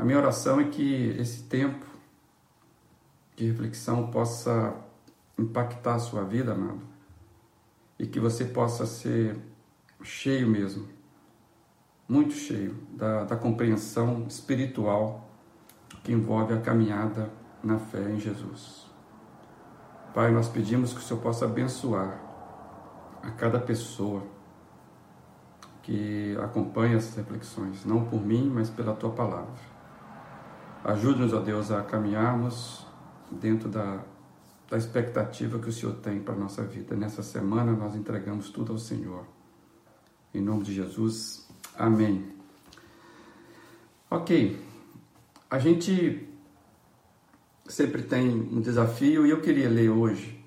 A minha oração é que esse tempo de reflexão possa impactar a sua vida, amado, e que você possa ser cheio mesmo, muito cheio da, da compreensão espiritual que envolve a caminhada na fé em Jesus. Pai, nós pedimos que o Senhor possa abençoar a cada pessoa que acompanha essas reflexões, não por mim, mas pela tua palavra. Ajude-nos, ó Deus, a caminharmos dentro da, da expectativa que o Senhor tem para a nossa vida. Nessa semana nós entregamos tudo ao Senhor. Em nome de Jesus, amém. Ok, a gente sempre tem um desafio e eu queria ler hoje,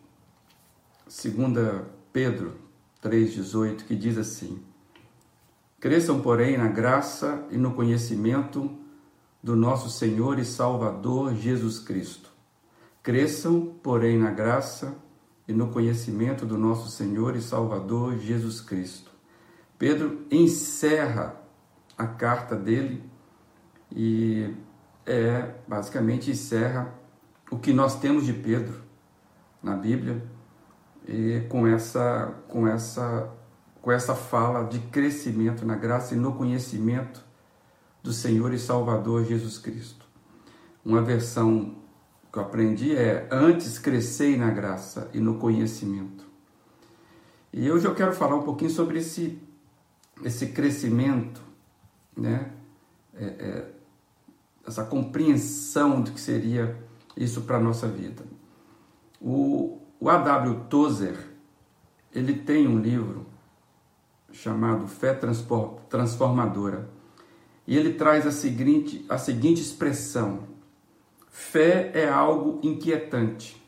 2 Pedro 3,18, que diz assim: Cresçam, porém, na graça e no conhecimento do nosso Senhor e Salvador Jesus Cristo. Cresçam, porém, na graça e no conhecimento do nosso Senhor e Salvador Jesus Cristo. Pedro encerra a carta dele e é basicamente encerra o que nós temos de Pedro na Bíblia e com essa com essa com essa fala de crescimento na graça e no conhecimento do Senhor e Salvador Jesus Cristo. Uma versão que eu aprendi é antes crescei na graça e no conhecimento. E hoje eu quero falar um pouquinho sobre esse esse crescimento, né? É, é, essa compreensão do que seria isso para a nossa vida. O, o A.W. Tozer, ele tem um livro chamado Fé Transformadora, e ele traz a seguinte, a seguinte expressão: fé é algo inquietante.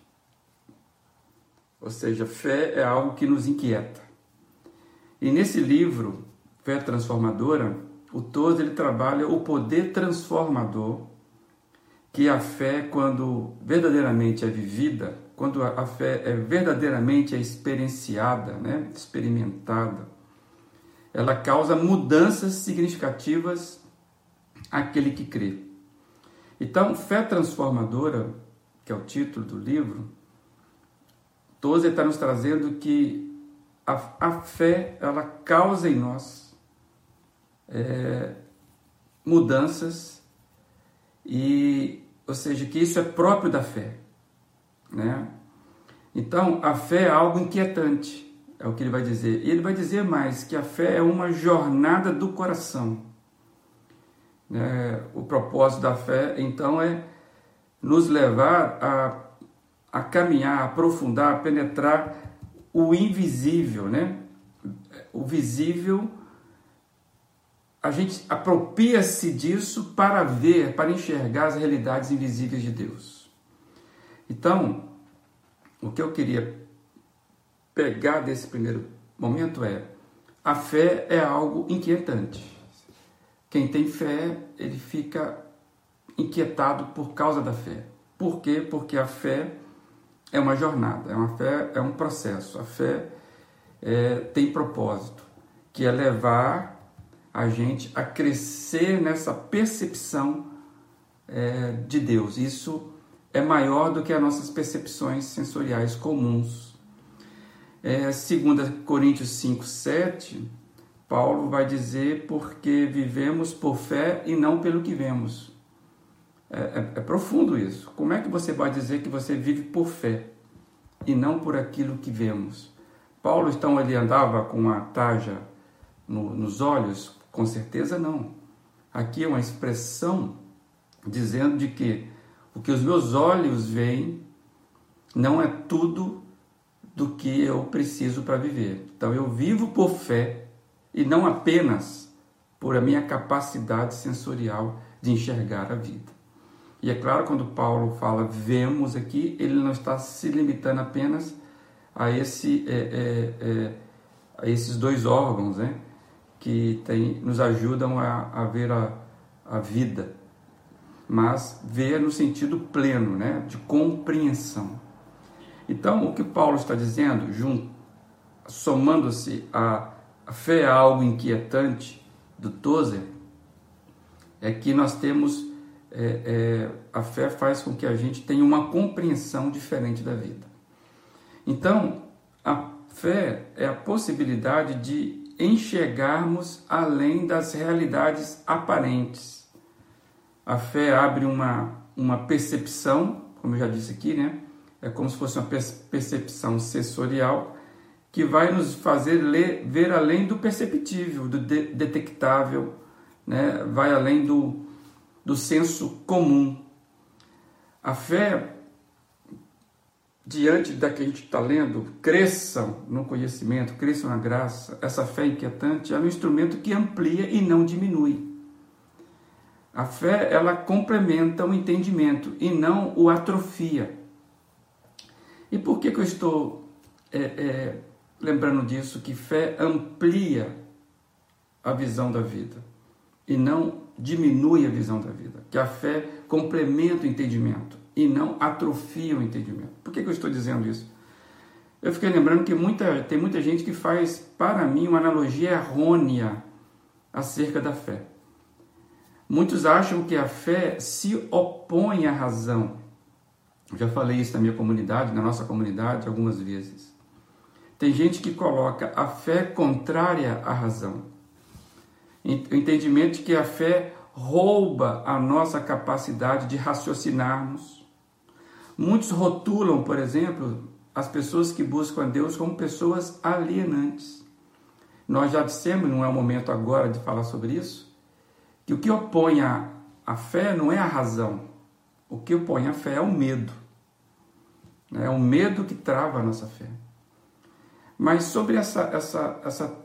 Ou seja, fé é algo que nos inquieta. E nesse livro, Fé Transformadora, o Tozer ele trabalha o poder transformador que a fé, quando verdadeiramente é vivida, quando a fé é verdadeiramente experienciada, né, experimentada, ela causa mudanças significativas àquele que crê. Então, fé transformadora, que é o título do livro, Tozer está nos trazendo que a, a, fé ela causa em nós é, mudanças e ou seja, que isso é próprio da fé, né? Então, a fé é algo inquietante, é o que ele vai dizer. E ele vai dizer mais que a fé é uma jornada do coração. Né? O propósito da fé, então, é nos levar a, a caminhar, a aprofundar, a penetrar o invisível, né? O visível a gente apropria-se disso para ver, para enxergar as realidades invisíveis de Deus. Então, o que eu queria pegar desse primeiro momento é: a fé é algo inquietante. Quem tem fé, ele fica inquietado por causa da fé. Por quê? Porque a fé é uma jornada, é uma fé, é um processo. A fé é, tem propósito, que é levar a gente a crescer nessa percepção é, de Deus. Isso é maior do que as nossas percepções sensoriais comuns. É, 2 Coríntios 5, 7, Paulo vai dizer porque vivemos por fé e não pelo que vemos. É, é, é, profundo isso. Como é que você vai dizer que você vive por fé e não por aquilo que vemos? Paulo, então, ele andava com uma taja no, nos olhos com certeza não. Aqui é uma expressão dizendo de que o que os meus olhos veem não é tudo do que eu preciso para viver. Então eu vivo por fé e não apenas por a minha capacidade sensorial de enxergar a vida. E é claro, quando Paulo fala vemos aqui, ele não está se limitando apenas a, esse, é, é, é, a esses dois órgãos, né? que tem, nos ajudam a, a ver a, a vida, mas ver no sentido pleno, né, de compreensão. Então, o que Paulo está dizendo, somando-se a, a fé a algo inquietante do Tozer, é que nós temos é, é, a fé faz com que a gente tenha uma compreensão diferente da vida. Então, a fé é a possibilidade de enxergarmos além das realidades aparentes. A fé abre uma, uma percepção, como eu já disse aqui, né? É como se fosse uma percepção sensorial que vai nos fazer ler, ver além do perceptível, do de, detectável, né? vai além do, do senso comum. A fé diante da que a gente está lendo, cresçam no conhecimento, cresçam na graça, essa fé inquietante é um instrumento que amplia e não diminui. A fé, ela complementa o entendimento e não o atrofia. E por que, que eu estou é, é, lembrando disso? Que fé amplia a visão da vida e não diminui a visão da vida. Que a fé complementa o entendimento e não atrofia o entendimento. Por que, que eu estou dizendo isso? Eu fiquei lembrando que muita, tem muita gente que faz, para mim, uma analogia errônea acerca da fé. Muitos acham que a fé se opõe à razão. Já falei isso na minha comunidade, na nossa comunidade, algumas vezes. Tem gente que coloca a fé contrária à razão. O entendimento de que a fé rouba a nossa capacidade de raciocinarmos, Muitos rotulam, por exemplo, as pessoas que buscam a Deus como pessoas alienantes. Nós já dissemos, não é o momento agora de falar sobre isso, que o que opõe a, a fé não é a razão. O que opõe a fé é o medo. É o medo que trava a nossa fé. Mas sobre essa, essa, essa,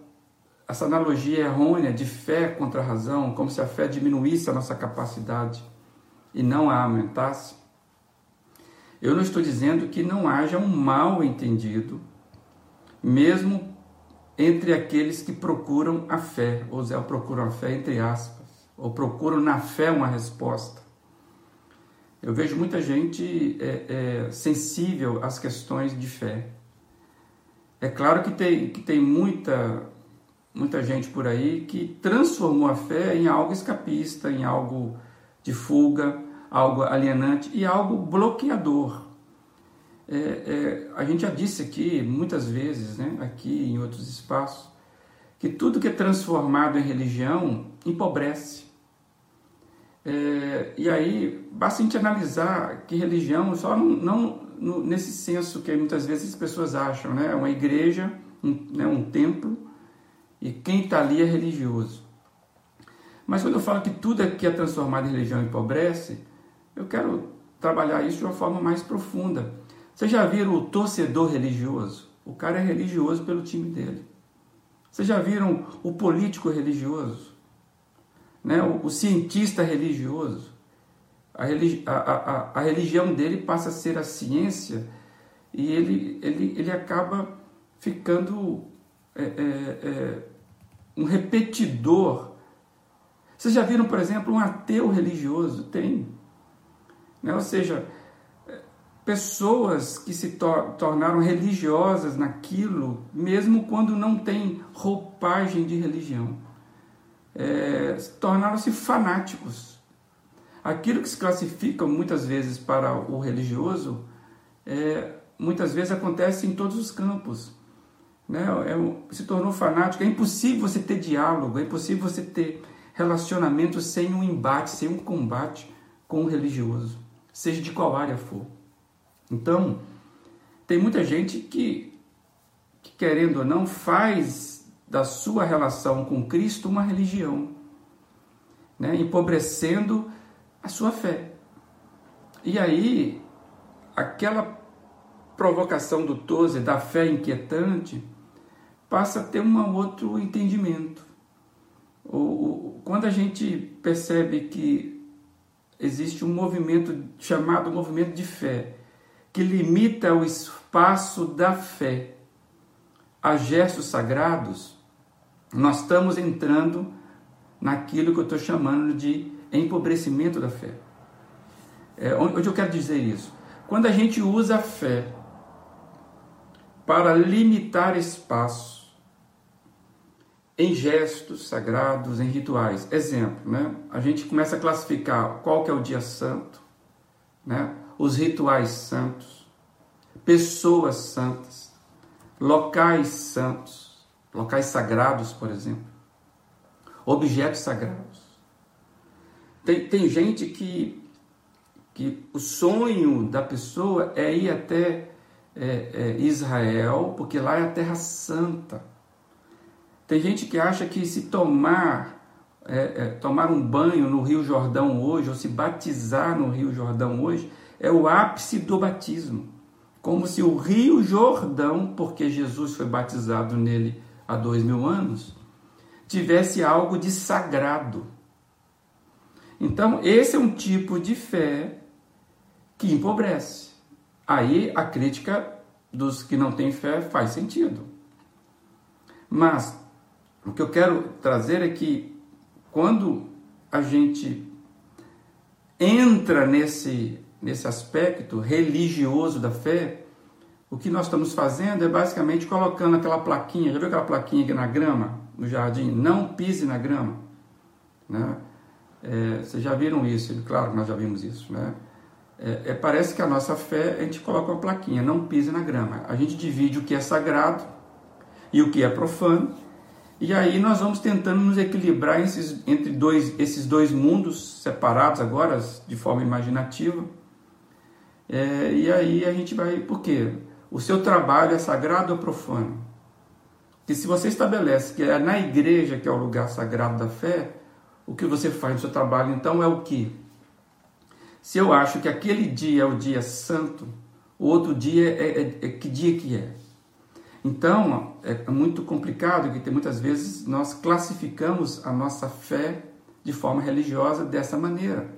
essa analogia errônea de fé contra a razão, como se a fé diminuísse a nossa capacidade e não a aumentasse, eu não estou dizendo que não haja um mal entendido, mesmo entre aqueles que procuram a fé, ou Zé procuram a fé entre aspas, ou procuram na fé uma resposta. Eu vejo muita gente é, é, sensível às questões de fé. É claro que tem, que tem muita, muita gente por aí que transformou a fé em algo escapista, em algo de fuga, algo alienante e algo bloqueador. É, é, a gente já disse aqui muitas vezes, né, aqui em outros espaços, que tudo que é transformado em religião empobrece. É, e aí basta a gente analisar que religião só não, não no, nesse senso que muitas vezes as pessoas acham, né, uma igreja, um, né, um templo e quem está ali é religioso. Mas quando eu falo que tudo que é transformado em religião empobrece, eu quero trabalhar isso de uma forma mais profunda. Vocês já viram o torcedor religioso? O cara é religioso pelo time dele. Vocês já viram o político religioso? Né? O, o cientista religioso? A, religi a, a, a, religião dele passa a ser a ciência e ele, ele, ele acaba ficando é, é, é, um repetidor. Vocês já viram, por exemplo, um ateu religioso? Tem. Né? Ou seja, pessoas que se tor tornaram religiosas naquilo, mesmo quando não tem roupagem de religião. É, tornaram-se fanáticos. Aquilo que se classifica muitas vezes para o religioso, é, muitas vezes acontece em todos os campos. Né? É, se tornou fanático. É impossível você ter diálogo, é impossível você ter relacionamento sem um embate, sem um combate com o religioso seja de qual área for. Então, tem muita gente que, que, querendo ou não, faz da sua relação com Cristo uma religião, né? empobrecendo a sua fé. E aí, aquela provocação do Toze, da fé inquietante, passa a ter um outro entendimento. quando a gente percebe que existe um movimento chamado movimento de fé, que limita o espaço da fé a gestos sagrados, nós estamos entrando naquilo que eu estou chamando de empobrecimento da fé. É, onde eu quero dizer isso? Quando a gente usa a fé para limitar espaço em gestos sagrados, em rituais. Exemplo, né? A gente começa a classificar qual que é o dia santo, né? Os rituais santos, pessoas santas, locais santos, locais sagrados, por exemplo, objetos sagrados. Tem, tem gente que, que o sonho da pessoa é ir até é, é, Israel, porque lá é a terra santa. Tem gente que acha que se tomar é, é, tomar um banho no Rio Jordão hoje, ou se batizar no Rio Jordão hoje, é o ápice do batismo. Como se o Rio Jordão, porque Jesus foi batizado nele há dois mil anos, tivesse algo de sagrado. Então, esse é um tipo de fé que empobrece. Aí a crítica dos que não têm fé faz sentido. Mas o que eu quero trazer é que quando a gente entra nesse, nesse aspecto religioso da fé, o que nós estamos fazendo é basicamente colocando aquela plaquinha, já viu aquela plaquinha aqui na grama, no jardim? Não pise na grama. Né? É, vocês já viram isso, claro que nós já vimos isso, né? É, é, parece que a nossa fé, a gente coloca uma plaquinha, não pise na grama. A gente divide o que é sagrado e o que é profano, e aí nós vamos tentando nos equilibrar esses, entre dois, esses dois mundos separados agora, de forma imaginativa. É, e aí a gente vai, por quê? O seu trabalho é sagrado ou profano? Que se você estabelece que é na igreja que é o lugar sagrado da fé, o que você faz no seu trabalho então é o que? Se eu acho que aquele dia é o dia santo, o outro dia é, é, é que dia que é? Então, é muito complicado que muitas vezes nós classificamos a nossa fé de forma religiosa dessa maneira.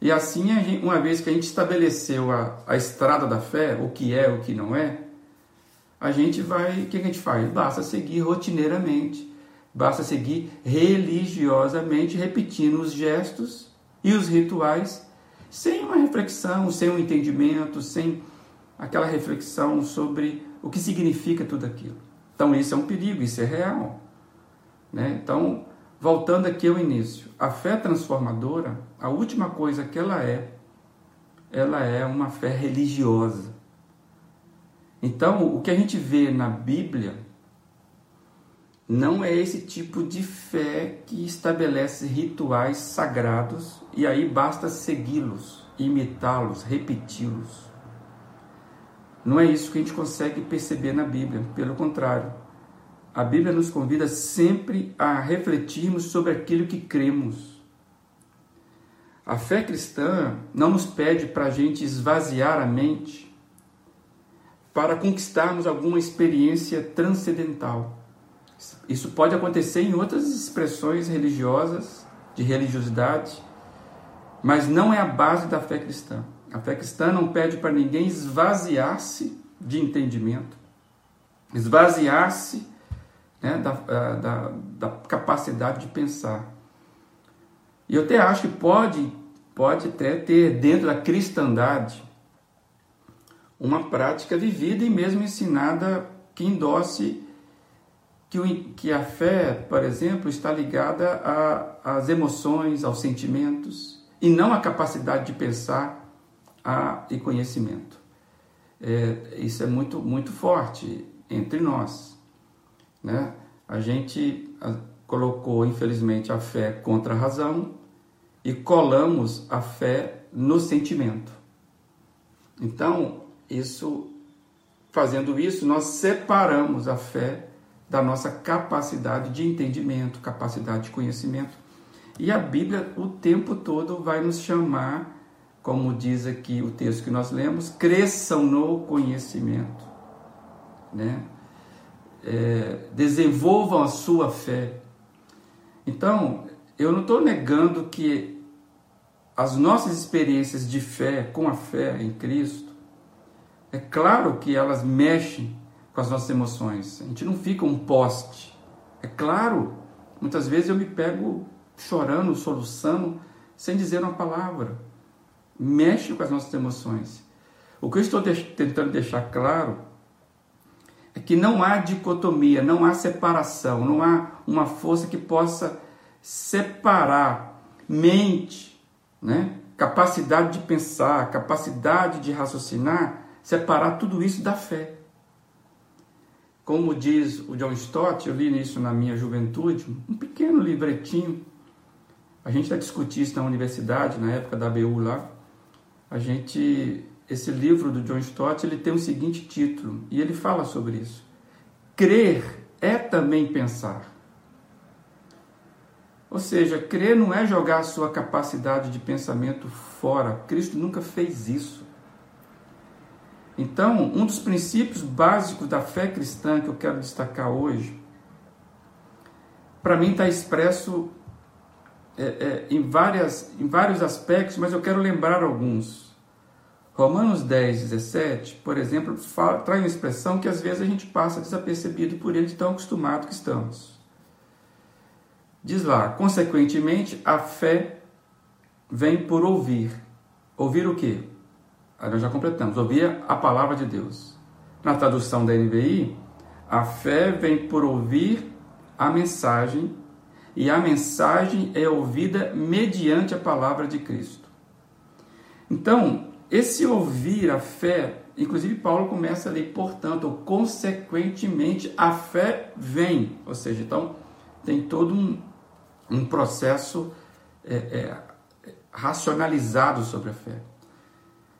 E assim, uma vez que a gente estabeleceu a, a estrada da fé, o que é, o que não é, a gente vai, o que a gente faz? Basta seguir rotineiramente, basta seguir religiosamente, repetindo os gestos e os rituais sem uma reflexão, sem um entendimento, sem aquela reflexão sobre o que significa tudo aquilo. Então isso é um perigo, isso é real. Né? Então, voltando aqui ao início, a fé transformadora, a última coisa que ela é, ela é uma fé religiosa. Então, o que a gente vê na Bíblia não é esse tipo de fé que estabelece rituais sagrados e aí basta segui-los, imitá-los, repeti-los. Não é isso que a gente consegue perceber na Bíblia, pelo contrário. A Bíblia nos convida sempre a refletirmos sobre aquilo que cremos. A fé cristã não nos pede para a gente esvaziar a mente para conquistarmos alguma experiência transcendental. Isso pode acontecer em outras expressões religiosas, de religiosidade, mas não é a base da fé cristã. A fé cristã não pede para ninguém esvaziar-se de entendimento, esvaziar-se né, da, da, da, capacidade de pensar. E eu até acho que pode, pode até ter dentro da cristandade uma prática vivida e mesmo ensinada que endosse que, que a fé, por exemplo, está ligada às emoções, aos sentimentos, e não à capacidade de pensar a, e conhecimento. É, isso é muito, muito forte entre nós. Né? A gente colocou, infelizmente, a fé contra a razão e colamos a fé no sentimento. Então, isso, fazendo isso, nós separamos a fé da nossa capacidade de entendimento, capacidade de conhecimento. E a Bíblia o tempo todo vai nos chamar como diz aqui o texto que nós lemos, cresçam no conhecimento, né? É, desenvolvam a sua fé. Então, eu não estou negando que as nossas experiências de fé, com a fé em Cristo, é claro que elas mexem com as nossas emoções. A gente não fica um poste. É claro, muitas vezes eu me pego chorando, soluçando, sem dizer uma palavra mexe com as nossas emoções. O que eu estou tentando deixar claro é que não há dicotomia, não há separação, não há uma força que possa separar mente, né? capacidade de pensar, capacidade de raciocinar, separar tudo isso da fé. Como diz o John Stott, eu li isso na minha juventude, um pequeno livretinho. A gente vai discutir isso na universidade, na época da BU lá. A gente, esse livro do John Stott, ele tem o seguinte título, e ele fala sobre isso. Crer é também pensar. Ou seja, crer não é jogar a sua capacidade de pensamento fora. Cristo nunca fez isso. Então, um dos princípios básicos da fé cristã que eu quero destacar hoje, para mim está expresso é, é, em, várias, em vários aspectos, mas eu quero lembrar alguns. Romanos 10, 17, por exemplo, fala, traz uma expressão que às vezes a gente passa desapercebido por ele de tão acostumado que estamos. Diz lá, consequentemente, a fé vem por ouvir. Ouvir o quê? Aí nós já completamos. Ouvir a palavra de Deus. Na tradução da NVI, a fé vem por ouvir a mensagem e a mensagem é ouvida mediante a palavra de Cristo. Então, esse ouvir a fé, inclusive Paulo começa a ler, portanto, consequentemente, a fé vem. Ou seja, então, tem todo um, um processo é, é, racionalizado sobre a fé.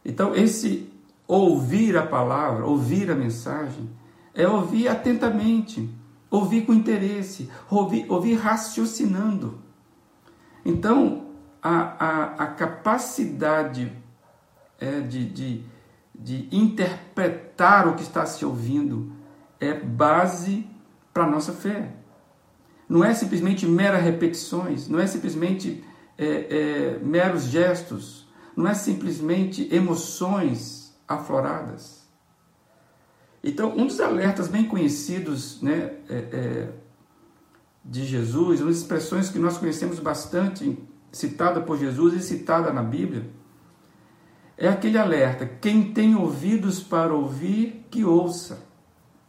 Então, esse ouvir a palavra, ouvir a mensagem, é ouvir atentamente, ouvir com interesse, ouvir, ouvir raciocinando. Então, a, a, a capacidade é, de, de, de interpretar o que está se ouvindo é base para a nossa fé. Não é simplesmente mera repetições, não é simplesmente é, é, meros gestos, não é simplesmente emoções afloradas. Então, um dos alertas bem conhecidos né, é, é, de Jesus, uma das expressões que nós conhecemos bastante, citada por Jesus e citada na Bíblia, é aquele alerta: quem tem ouvidos para ouvir, que ouça.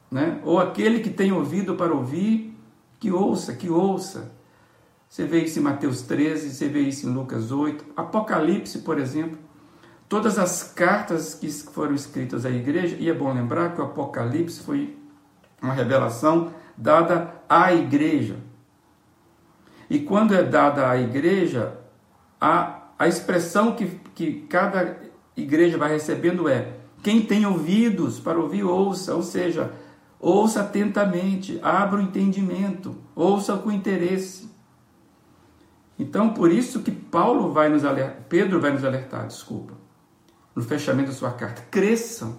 Né? Ou aquele que tem ouvido para ouvir, que ouça, que ouça. Você vê isso em Mateus 13, você vê isso em Lucas 8, Apocalipse, por exemplo. Todas as cartas que foram escritas à igreja, e é bom lembrar que o Apocalipse foi uma revelação dada à igreja. E quando é dada à igreja, a, a expressão que, que cada igreja vai recebendo é: quem tem ouvidos para ouvir, ouça. Ou seja, Ouça atentamente, abra o entendimento, ouça com interesse. Então, por isso que Paulo vai nos alertar, Pedro vai nos alertar, desculpa, no fechamento da sua carta. Cresçam.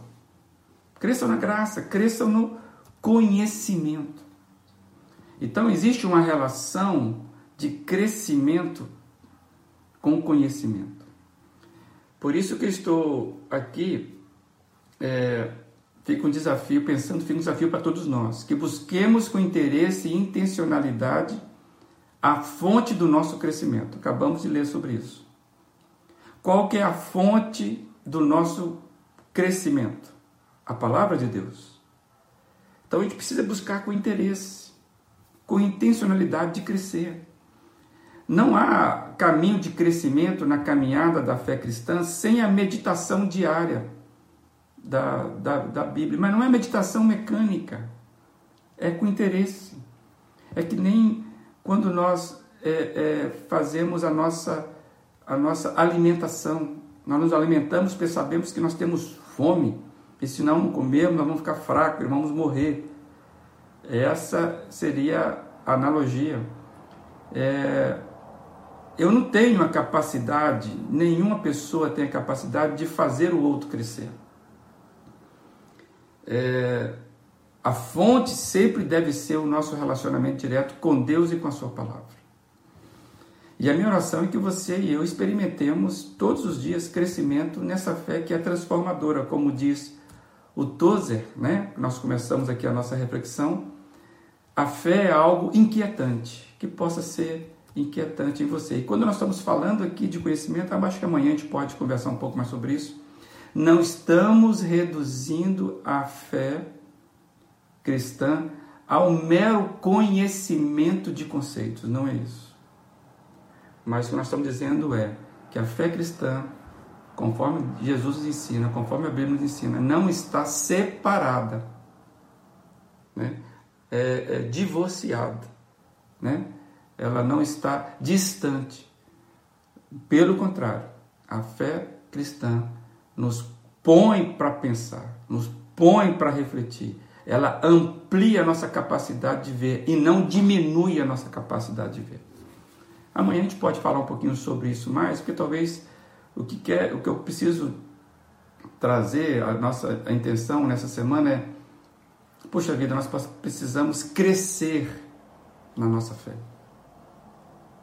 Cresçam na graça, cresçam no conhecimento. Então, existe uma relação de crescimento com conhecimento. Por isso que eu estou aqui é, fica um desafio, pensando, fica um desafio para todos nós, que busquemos com interesse e intencionalidade a fonte do nosso crescimento. Acabamos de ler sobre isso. Qual que é a fonte do nosso crescimento? A palavra de Deus. Então a gente precisa buscar com interesse, com intencionalidade de crescer. Não há caminho de crescimento na caminhada da fé cristã sem a meditação diária da, da, da Bíblia, mas não é meditação mecânica, é com interesse. É que nem quando nós é, é, fazemos a nossa, a nossa alimentação. Nós nos alimentamos porque sabemos que nós temos fome, e se não comermos, nós vamos ficar fracos, vamos morrer. Essa seria a analogia. É, eu não tenho a capacidade, nenhuma pessoa tem a capacidade de fazer o outro crescer é, a fonte sempre deve ser o nosso relacionamento direto com Deus e com a Sua palavra. E a minha oração é que você e eu experimentemos todos os dias crescimento nessa fé que é transformadora, como diz o Tozer, né? Nós começamos aqui a nossa reflexão. A fé é algo inquietante, que possa ser inquietante em você. E quando nós estamos falando aqui de conhecimento, acho que amanhã a gente pode conversar um pouco mais sobre isso não estamos reduzindo a fé cristã ao mero conhecimento de conceitos, não é isso. Mas o que nós estamos dizendo é que a fé cristã, conforme Jesus nos ensina, conforme a Bíblia nos ensina, não está separada, né? é, é divorciada, né? ela não está distante. Pelo contrário, a fé cristã nos põe para pensar, nos põe para refletir. Ela amplia a nossa capacidade de ver e não diminui a nossa capacidade de ver. Amanhã a gente pode falar um pouquinho sobre isso mais, porque talvez o que, quer, o que eu preciso trazer, a nossa a intenção nessa semana é: puxa vida, nós precisamos crescer na nossa fé.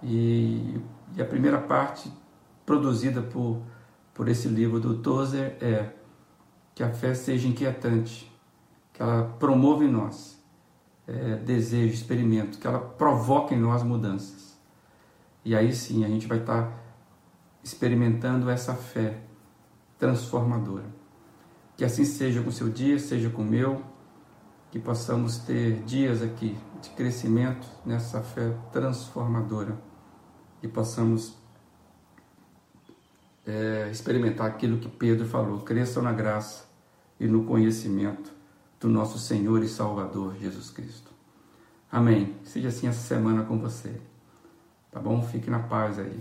E, e a primeira parte produzida por, por esse livro do Tozer é que a fé seja inquietante, que ela promova em nós é, desejo, experimento, que ela provoque em nós mudanças. E aí sim a gente vai estar experimentando essa fé transformadora. Que assim seja com o seu dia, seja com o meu, que possamos ter dias aqui de crescimento nessa fé transformadora e possamos é, experimentar aquilo que Pedro falou: cresçam na graça e no conhecimento do nosso Senhor e Salvador Jesus Cristo. Amém. Seja assim essa semana com você. Tá bom? Fique na paz aí.